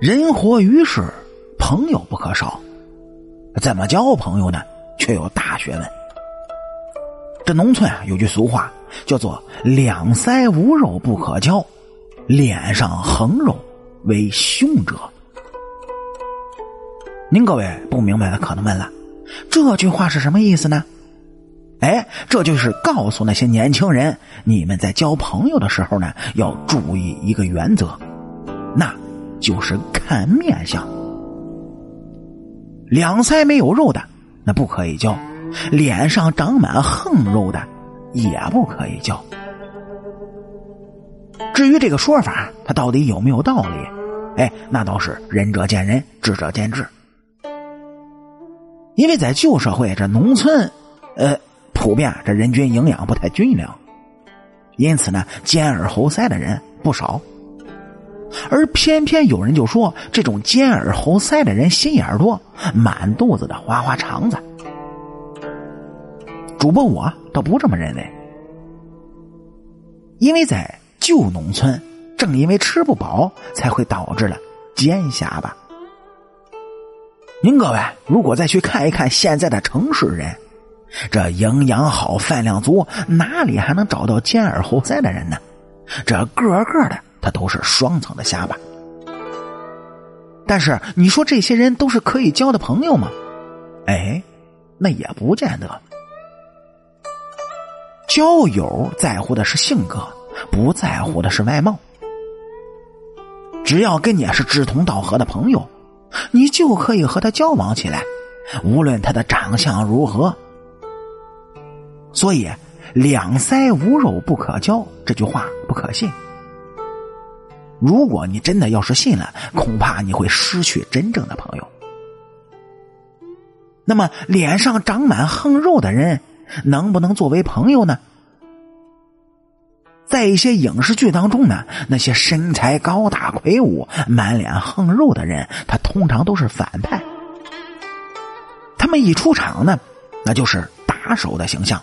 人活于世，朋友不可少。怎么交朋友呢？却有大学问。这农村啊，有句俗话叫做“两腮无肉不可交，脸上横肉为凶者”。您各位不明白的可能问了，这句话是什么意思呢？哎，这就是告诉那些年轻人，你们在交朋友的时候呢，要注意一个原则，那就是看面相。两腮没有肉的，那不可以叫；脸上长满横肉的，也不可以叫。至于这个说法，它到底有没有道理？哎，那倒是仁者见仁，智者见智。因为在旧社会，这农村，呃，普遍这人均营养不太均衡，因此呢，尖耳猴腮的人不少。而偏偏有人就说，这种尖耳猴腮的人心眼多，满肚子的花花肠子。主播我倒不这么认为，因为在旧农村，正因为吃不饱，才会导致了尖下巴。您各位，如果再去看一看现在的城市人，这营养好、饭量足，哪里还能找到尖耳猴腮的人呢？这个个的，他都是双层的下巴。但是你说这些人都是可以交的朋友吗？哎，那也不见得。交友在乎的是性格，不在乎的是外貌。只要跟你是志同道合的朋友。你就可以和他交往起来，无论他的长相如何。所以“两腮无肉不可交”这句话不可信。如果你真的要是信了，恐怕你会失去真正的朋友。那么，脸上长满横肉的人能不能作为朋友呢？在一些影视剧当中呢，那些身材高大魁梧、满脸横肉的人，他通常都是反派。他们一出场呢，那就是打手的形象，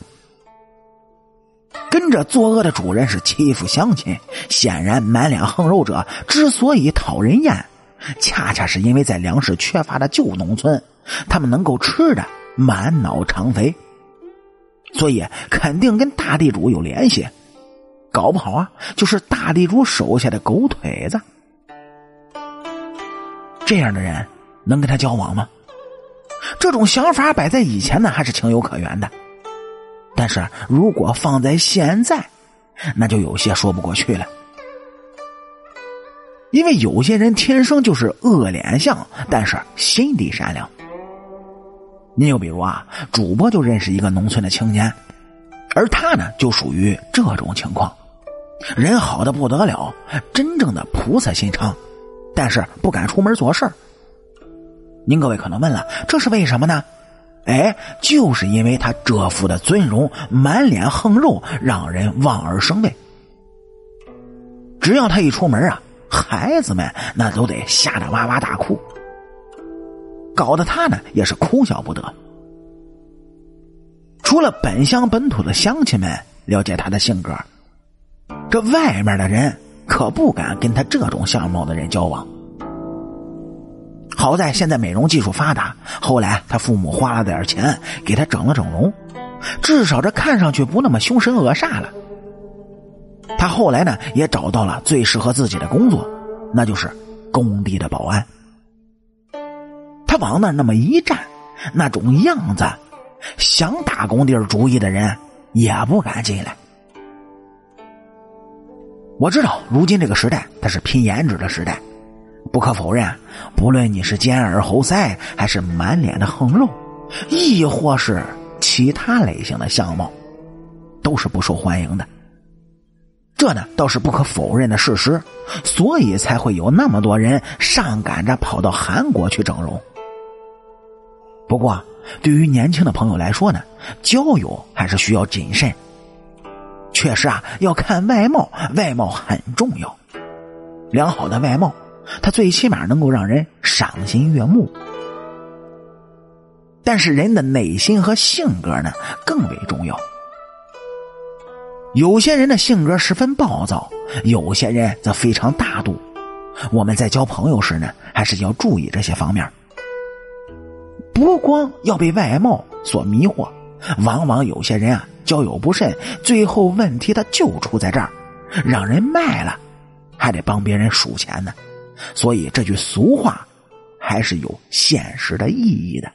跟着作恶的主人是欺负乡亲。显然，满脸横肉者之所以讨人厌，恰恰是因为在粮食缺乏的旧农村，他们能够吃的满脑肠肥，所以肯定跟大地主有联系。搞不好啊，就是大地主手下的狗腿子。这样的人能跟他交往吗？这种想法摆在以前呢，还是情有可原的。但是如果放在现在，那就有些说不过去了。因为有些人天生就是恶脸相，但是心地善良。你就比如啊，主播就认识一个农村的青年，而他呢，就属于这种情况。人好的不得了，真正的菩萨心肠，但是不敢出门做事儿您各位可能问了，这是为什么呢？哎，就是因为他这副的尊容，满脸横肉，让人望而生畏。只要他一出门啊，孩子们那都得吓得哇哇大哭，搞得他呢也是哭笑不得。除了本乡本土的乡亲们了解他的性格。这外面的人可不敢跟他这种相貌的人交往。好在现在美容技术发达，后来他父母花了点钱给他整了整容，至少这看上去不那么凶神恶煞了。他后来呢也找到了最适合自己的工作，那就是工地的保安。他往那那么一站，那种样子，想打工地主意的人也不敢进来。我知道，如今这个时代，它是拼颜值的时代。不可否认，不论你是尖耳猴腮，还是满脸的横肉，亦或是其他类型的相貌，都是不受欢迎的。这呢，倒是不可否认的事实。所以才会有那么多人上赶着跑到韩国去整容。不过，对于年轻的朋友来说呢，交友还是需要谨慎。确实啊，要看外貌，外貌很重要。良好的外貌，它最起码能够让人赏心悦目。但是人的内心和性格呢，更为重要。有些人的性格十分暴躁，有些人则非常大度。我们在交朋友时呢，还是要注意这些方面。不光要被外貌所迷惑，往往有些人啊，交友不慎，最后问题他就出在这儿，让人卖了，还得帮别人数钱呢。所以这句俗话，还是有现实的意义的。